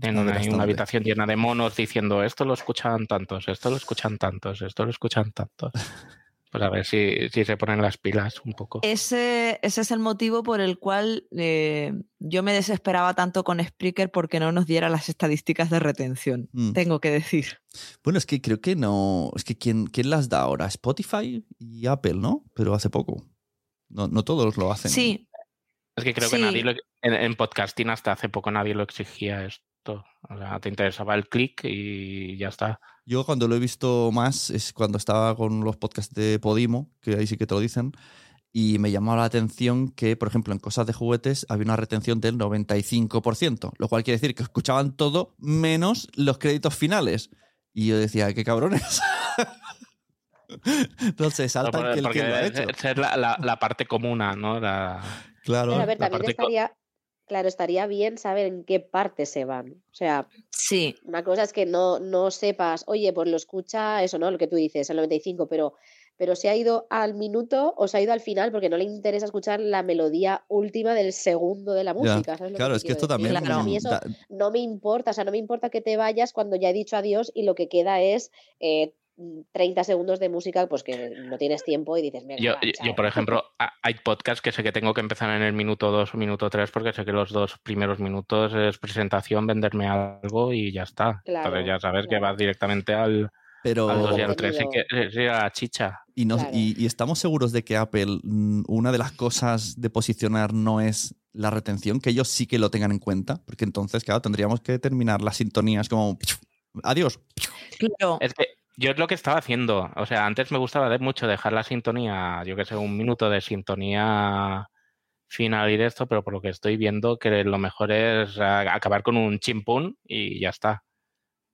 E: Tienen una, una, habitación llena de monos diciendo esto lo escuchan tantos, esto lo escuchan tantos, esto lo escuchan tantos. Pues a ver si, si se ponen las pilas un poco.
C: Ese, ese es el motivo por el cual eh, yo me desesperaba tanto con Spreaker porque no nos diera las estadísticas de retención, mm. tengo que decir.
A: Bueno, es que creo que no. Es que ¿quién, quién las da ahora? Spotify y Apple, ¿no? Pero hace poco. No, no todos lo hacen.
C: Sí.
E: Es que creo sí. que nadie lo, en, en podcasting hasta hace poco nadie lo exigía esto. O sea, te interesaba el clic y ya está.
A: Yo cuando lo he visto más es cuando estaba con los podcasts de Podimo, que ahí sí que te lo dicen, y me llamó la atención que, por ejemplo, en cosas de juguetes había una retención del 95%, lo cual quiere decir que escuchaban todo menos los créditos finales. Y yo decía, qué cabrones. Entonces, salta no, el que lo ha hecho.
E: Es la, la, la, parte comuna, ¿no? La,
A: claro.
B: Pero a ver, también estaría, claro, estaría bien saber en qué parte se van. O sea,
C: sí.
B: una cosa es que no, no sepas, oye, pues lo escucha, eso, ¿no? Lo que tú dices, el 95, pero, pero se ha ido al minuto o se ha ido al final porque no le interesa escuchar la melodía última del segundo de la música.
A: ¿sabes claro,
B: que
A: es que esto
B: decir?
A: también.
B: Claro. A mí eso no me importa, o sea, no me importa que te vayas cuando ya he dicho adiós y lo que queda es. Eh, 30 segundos de música, pues que no tienes tiempo y dices,
E: yo, va, yo, por ejemplo, hay podcasts que sé que tengo que empezar en el minuto 2 o minuto 3 porque sé que los dos primeros minutos es presentación, venderme algo y ya está.
B: Claro,
E: Entonces ya sabes
B: claro.
E: que vas directamente al,
A: Pero...
E: al 2 y al 3 y que sí, la chicha.
A: Y, nos, claro. y, y estamos seguros de que Apple, mm, una de las cosas de posicionar no es la retención, que ellos sí que lo tengan en cuenta, porque entonces, claro, tendríamos que terminar las sintonías como adiós.
C: Claro.
E: Es que yo es lo que estaba haciendo. O sea, antes me gustaba de mucho dejar la sintonía, yo que sé, un minuto de sintonía final y de esto, pero por lo que estoy viendo, que lo mejor es acabar con un chimpún y ya está.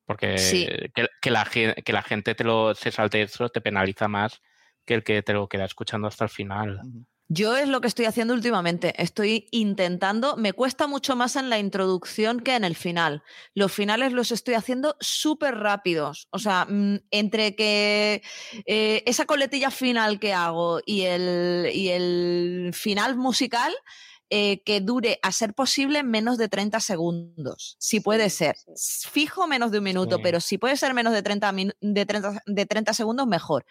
E: Porque
C: sí.
E: que, que, la, que la gente te lo se salte eso te penaliza más que el que te lo queda escuchando hasta el final. Uh -huh.
C: Yo es lo que estoy haciendo últimamente. Estoy intentando, me cuesta mucho más en la introducción que en el final. Los finales los estoy haciendo súper rápidos. O sea, mm, entre que eh, esa coletilla final que hago y el, y el final musical, eh, que dure, a ser posible, menos de 30 segundos. Si puede ser. Fijo menos de un minuto,
E: Sí.
C: pero si puede ser menos de 30, minu- de 30, de 30 segundos, mejor.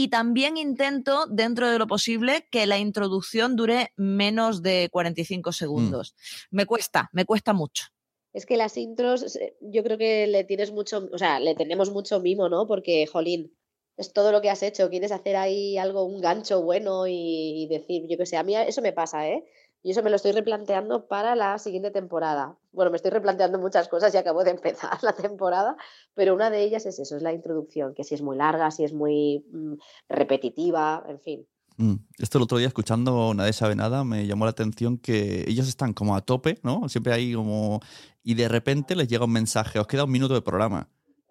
C: Y también intento, dentro de lo posible, que la introducción dure menos de 45 segundos. Me cuesta, me cuesta mucho.
B: Es que las intros, eh, yo creo que le tienes mucho, o sea, le tenemos mucho mimo, ¿no? Porque, jolín, es todo lo que has hecho. Quieres hacer ahí algo, un gancho bueno y, y decir, yo qué sé, a mí eso me pasa, ¿eh? Y eso me lo estoy replanteando para la siguiente temporada. Bueno, me estoy replanteando muchas cosas y acabo de empezar la temporada, pero una de ellas es eso, es la introducción, que si es muy larga, si es muy mm, repetitiva, en fin.
A: Mm. Esto el otro día, escuchando Nadie sabe nada, me llamó la atención que ellos están como a tope, ¿no? Siempre hay como... Y de repente les llega un mensaje, os queda un minuto de programa.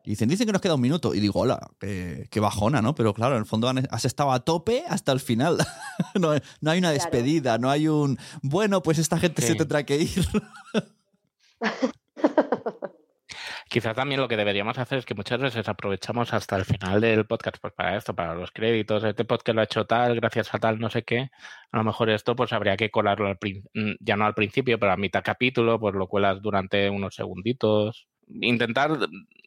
A: Y dicen, dicen que nos queda un minuto. Y digo, hola, qué, qué bajona, ¿no? Pero claro, en el fondo has estado a tope hasta el final. no, no hay una
B: Claro.
A: despedida, no hay un, bueno, pues esta gente se tendrá que ir.
E: Quizá también lo que deberíamos hacer es que muchas veces aprovechamos hasta el final del podcast pues para esto, para los créditos, este podcast lo ha hecho tal, gracias a tal, no sé qué. A lo mejor esto pues habría que colarlo al mm, ya no al principio, pero a mitad capítulo, pues lo cuelas durante unos segunditos. Intentar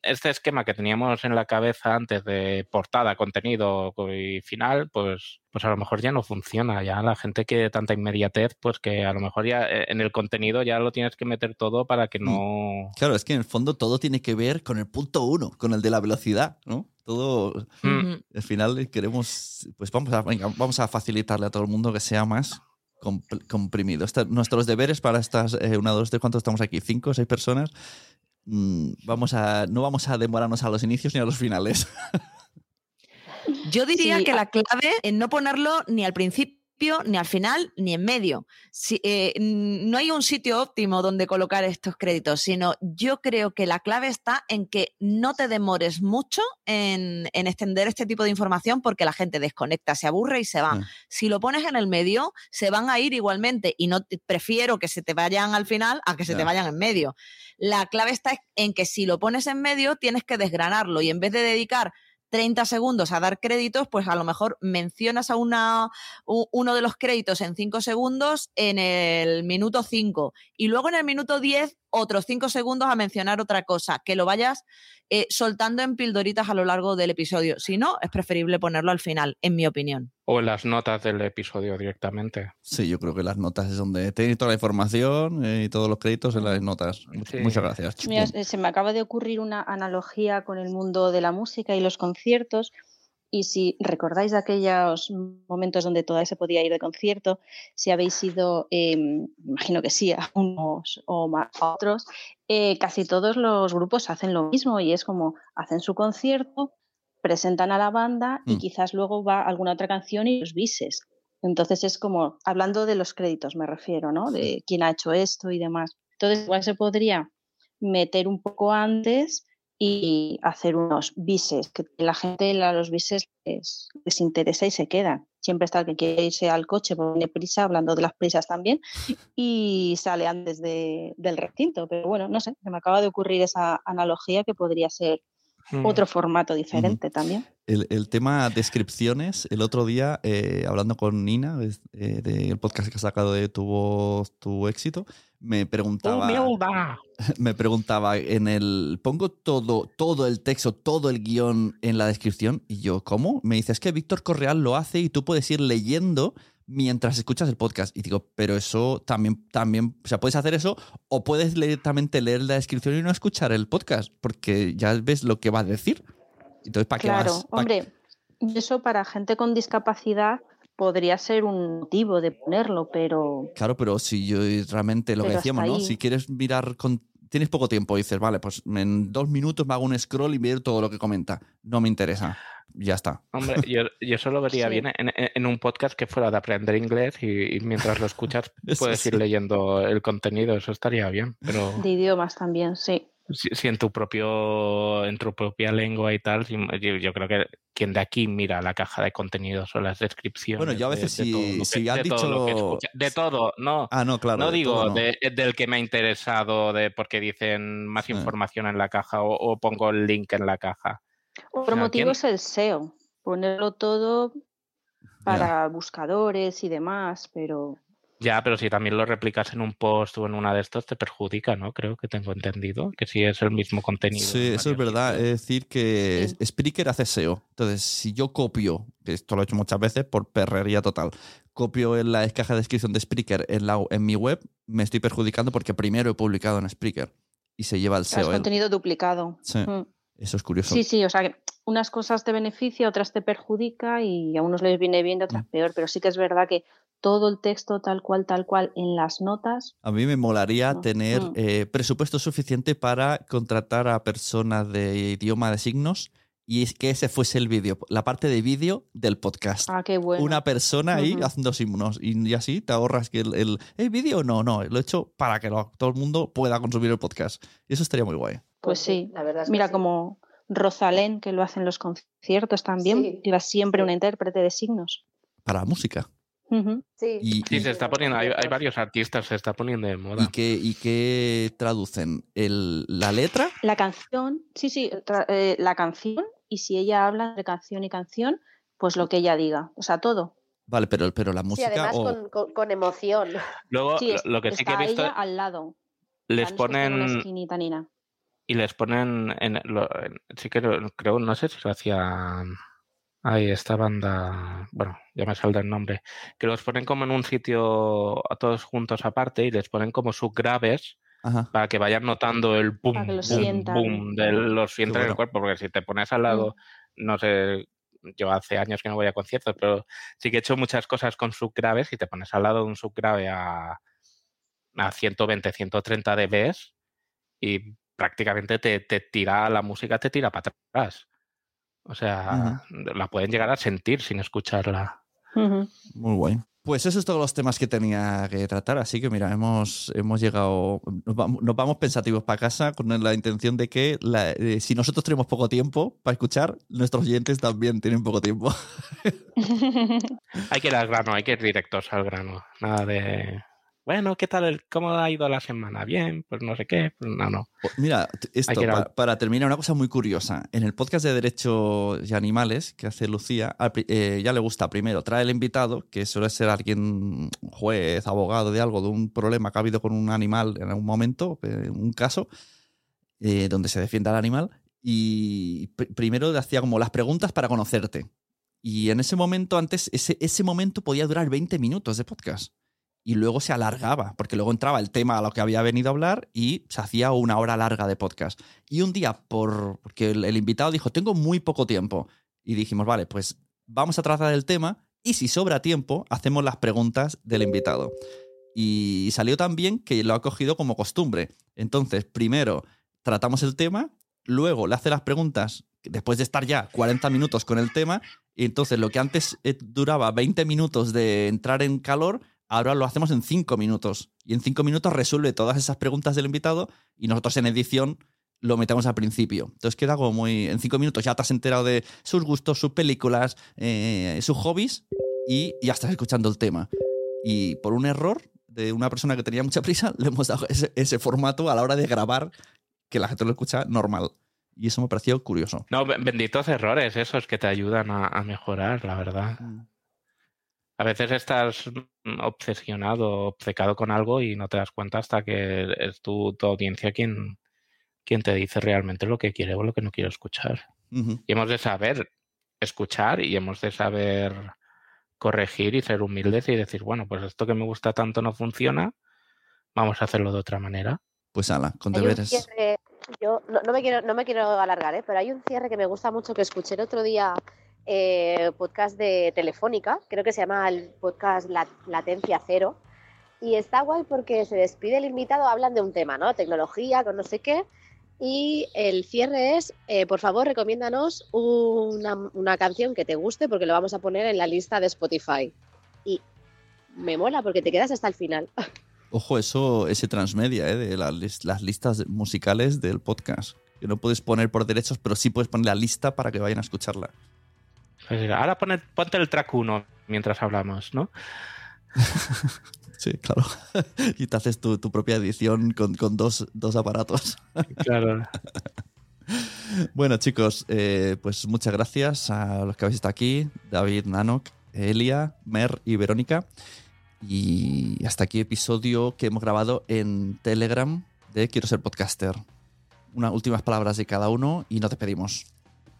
E: este esquema que teníamos en la cabeza antes de portada, contenido y final, pues, pues a lo mejor ya no funciona. Ya la gente que tanta inmediatez, pues que a lo mejor ya eh, en el contenido ya lo tienes que meter todo para que no,
A: Claro, es que en el fondo todo tiene que ver con el punto uno, con el de la velocidad, ¿no? Todo,
E: Mm.
A: al final queremos, pues vamos a, venga, vamos a facilitarle a todo el mundo que sea más comprimido. Esta- nuestros deberes para estas, eh, una, dos, tres, ¿cuántos estamos aquí? ¿Cinco o seis personas? Mm, vamos a, no vamos a demorarnos a los inicios ni a los finales.
C: Yo diría
B: Sí,
C: que la clave es no ponerlo ni al principio, ni al final, ni en medio. Si, eh, no hay un sitio óptimo donde colocar estos créditos, sino yo creo que la clave está en que no te demores mucho en, en extender este tipo de información porque la gente desconecta, se aburre y se va.
A: Mm.
C: Si lo pones en el medio, se van a ir igualmente y no te- prefiero que se te vayan al final a que se te
A: Ya.
C: vayan en medio. La clave está en que si lo pones en medio, tienes que desgranarlo y en vez de dedicar 30 segundos a dar créditos, pues a lo mejor mencionas a una, uno de los créditos en 5 segundos en el minuto 5 y luego en el minuto 10 otros 5 segundos a mencionar otra cosa, que lo vayas eh, soltando en pildoritas a lo largo del episodio. Si no, es preferible ponerlo al final, en mi opinión.
E: o en las notas del episodio directamente.
A: Sí, yo creo que las notas es donde tenéis toda la información eh, y todos los créditos en las notas.
E: Sí.
A: Muchas gracias.
D: Mira, se me acaba de ocurrir una analogía con el mundo de la música y los conciertos. Y si recordáis aquellos momentos donde todavía se podía ir de concierto, si habéis ido, eh, imagino que sí, a unos o más a otros, eh, casi todos los grupos hacen lo mismo y es como hacen su concierto, presentan a la banda y
A: Mm.
D: quizás luego va alguna otra canción y los bises. Entonces es como, hablando de los créditos me refiero, ¿no? De quién ha hecho esto y demás. Entonces igual se podría meter un poco antes y hacer unos bises, que la gente a los bises les, les interesa y se quedan. Siempre está el que quiere irse al coche, pone prisa, hablando de las prisas también, y sale antes de- del recinto. Pero bueno, no sé, se me acaba de ocurrir esa analogía que podría ser
E: Mm.
D: otro formato diferente también.
A: El, el tema descripciones, el otro día, eh, hablando con Nina, eh, del podcast que has sacado de Tu Voz, Tu Éxito, me preguntaba,
E: ¡Humildad!
A: me preguntaba en el, pongo todo, todo el texto, todo el guion en la descripción, y yo, ¿cómo? Me dice, es que Víctor Correal lo hace y tú puedes ir leyendo mientras escuchas el podcast. Y digo, pero eso también, también, o sea, puedes hacer eso o puedes directamente leer la descripción y no escuchar el podcast, porque ya ves lo que va a decir. Entonces, ¿para qué
D: Claro,
A: vas? ¿Pa'
D: hombre, y eso para gente con discapacidad podría ser un motivo de ponerlo, pero
A: Claro, pero si yo realmente lo que decíamos, ¿no? Si quieres mirar con. Tienes poco tiempo y dices, vale, pues en dos minutos me hago un scroll y veo todo lo que comenta. No me interesa. Ya está.
E: Hombre, yo, yo solo vería
D: Sí.
E: bien en, un podcast que fuera de aprender inglés y, y mientras lo escuchas puedes ir leyendo el contenido, eso estaría bien. Pero
D: de idiomas también, sí.
E: Si, si en tu propio, en tu propia lengua y tal, si- yo, yo creo que quien de aquí mira la caja de contenidos o las descripciones.
A: Bueno, yo a
E: de-
A: veces
E: de
A: si-
E: que-
A: si has
E: de todo lo que
A: dicho-
E: escucha- de todo, no.
A: Ah, no, claro.
E: no
A: de
E: digo
A: todo no.
E: de- del que me ha interesado, de porque dicen más
A: Sí.
E: información en la caja o, o pongo el link en la caja.
D: Otro
E: sea,
D: motivo
E: ¿quién-
D: es el SEO, ponerlo todo para buscadores y demás, pero
E: Ya, pero si también lo replicas en un post o en una de estos, te perjudica, ¿no? Creo que tengo entendido que si es el mismo contenido.
A: Sí, eso es verdad. Es decir, que Spreaker hace SEO. Entonces, si yo copio, que esto lo he hecho muchas veces por perrería total, copio en la caja de descripción de Spreaker en, la, en mi web, me estoy perjudicando porque primero he publicado en Spreaker y se lleva el SEO.
D: Es contenido duplicado.
A: Sí. Mm. Eso es curioso.
D: Sí, sí, o sea, que unas cosas te beneficia, otras te perjudica y a unos les viene bien, a otras mm. peor, pero sí que es verdad que todo el texto tal cual, tal cual en las notas.
A: A mí me molaría tener mm. eh, presupuesto suficiente para contratar a personas de idioma de signos y que ese fuese el vídeo, la parte de vídeo del podcast.
D: Ah, qué bueno.
A: Una persona ahí haciendo signos y, así te ahorras que el, el, vídeo no, no, lo he hecho para que todo el mundo pueda consumir el podcast. Y eso estaría muy guay.
D: Pues, pues sí, la verdad Mira, como Rosalén, que lo hacen los conciertos también, lleva siempre una intérprete de signos.
A: Para música.
E: Sí. se está poniendo, hay, varios artistas, se está poniendo de moda.
A: ¿Y qué, y qué traducen? El, ¿La letra?
D: La canción, sí, sí, eh, la canción, y si ella habla de canción y canción, pues lo que ella diga, o sea, todo.
A: Vale, pero, pero la música.
B: Sí, además con, emoción.
E: Luego, lo que sí que he visto.
D: Ella al lado.
E: Les ponen. Y les ponen. En, sí que creo, no sé si lo hacía Ahí esta banda, bueno, ya me saldrá el nombre, que los ponen como en un sitio a todos juntos aparte y les ponen como subgraves para que vayan notando el boom, boom, boom, de los sienten en el cuerpo, porque si te pones al mm. lado, no sé, yo hace años que no voy a conciertos, pero sí que he hecho muchas cosas con subgraves y te pones al lado de un subgrave a, a 120, 130 dB y prácticamente te, te tira la música, te tira para atrás. O sea, la pueden llegar a sentir sin escucharla.
A: Muy guay. Pues esos son todos los temas que tenía que tratar, así que mira, hemos, hemos llegado, nos vamos, pensativos para casa con la intención de que eh, si nosotros tenemos poco tiempo para escuchar, nuestros oyentes también tienen poco tiempo.
E: hay que ir al grano, hay que ir directos al grano, nada de bueno, ¿qué tal? El, ¿Cómo ha ido la semana? Bien, pues no sé qué, pues no, no.
A: Mira, esto, para, terminar, una cosa muy curiosa. En el podcast de Derechos y Animales que hace Lucía, eh, ya le gusta primero trae el invitado, que suele ser alguien, juez, abogado de algo, de un problema que ha habido con un animal en algún momento, en eh, un caso, eh, donde se defienda al animal, y primero le hacía como las preguntas para conocerte. Y en ese momento, antes, ese, ese momento podía durar 20 minutos de podcast y luego se alargaba, porque luego entraba el tema a lo que había venido a hablar y se hacía una hora larga de podcast. Y un día, por, porque el, invitado dijo, tengo muy poco tiempo, y dijimos, vale, pues vamos a tratar el tema y si sobra tiempo, hacemos las preguntas del invitado. Y salió tan bien que lo ha cogido como costumbre. Entonces, primero tratamos el tema, luego le hace las preguntas después de estar ya 40 minutos con el tema, y entonces lo que antes eh, duraba 20 minutos de entrar en calor, Ahora lo hacemos en cinco minutos. Y en cinco minutos resuelve todas esas preguntas del invitado y nosotros en edición lo metemos al principio. Entonces queda como muy... En cinco minutos ya te has enterado de sus gustos, sus películas, eh, sus hobbies y ya estás escuchando el tema. Y por un error de una persona que tenía mucha prisa, le hemos dado ese, formato a la hora de grabar que la gente lo escucha normal. Y eso me pareció curioso.
E: No, benditos errores esos que te ayudan a, mejorar, la verdad. Mm. A veces estás obsesionado, obcecado con algo y no te das cuenta hasta que es tu, audiencia quien, quien te dice realmente lo que quiere o lo que no quiere escuchar. Y hemos de saber escuchar y hemos de saber corregir y ser humildes y decir, bueno, pues esto que me gusta tanto no funciona, vamos a hacerlo de otra manera.
A: Pues ala, con deberes.
B: yo no, me quiero, no me quiero alargar, ¿eh? pero hay un cierre que me gusta mucho que escuché el otro día eh, podcast de Telefónica, creo que se llama el podcast Latencia Cero. Y está guay porque se despide el invitado, hablan de un tema, ¿no? Tecnología, con no sé qué. Y el cierre es, eh, por favor, recomiéndanos una, una, canción que te guste porque lo vamos a poner en la lista de Spotify. Y me mola porque te quedas hasta el final.
A: Ojo, eso, ese transmedia, ¿eh? de las, las listas musicales del podcast. Que no puedes poner por derechos, pero sí puedes poner la lista para que vayan a escucharla.
E: Ahora ponte el track 1 mientras hablamos, ¿no?
A: sí, claro. y te haces tu, propia edición con, dos, aparatos.
E: claro.
A: bueno, chicos, eh, pues muchas gracias a los que habéis estado aquí, David, Nanok, Elia, Mer y Verónica. Y hasta aquí episodio que hemos grabado en Telegram de Quiero ser podcaster. Unas últimas palabras de cada uno y nos despedimos.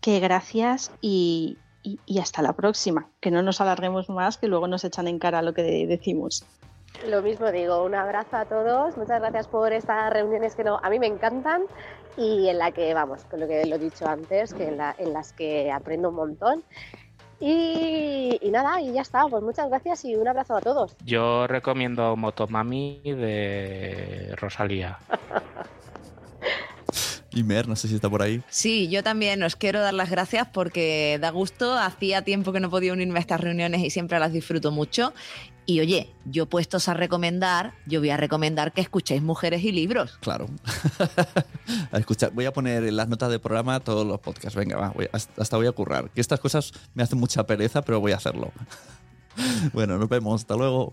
D: Que gracias y, y, y hasta la próxima. Que no nos alarguemos más, que luego nos echan en cara lo que decimos.
B: Lo mismo digo, un abrazo a todos, muchas gracias por estas reuniones que no, a mí me encantan y en la que, vamos, con lo que lo he dicho antes, que en, la- en las que aprendo un montón. Y, y nada, y ya está, pues muchas gracias y un abrazo a todos.
E: Yo recomiendo Motomami de Rosalía.
A: Y Mer, no sé si está por ahí.
C: Sí, yo también os quiero dar las gracias porque da gusto. Hacía tiempo que no podía unirme a estas reuniones y siempre las disfruto mucho. Y oye, yo puestos a recomendar, yo voy a recomendar que escuchéis Mujeres y Libros.
A: Claro. a escuchar, voy a poner en las notas del programa todos los podcasts. Venga, va, voy- hasta hasta voy a currar. Que estas cosas me hacen mucha pereza, pero voy a hacerlo. bueno, nos vemos. Hasta luego.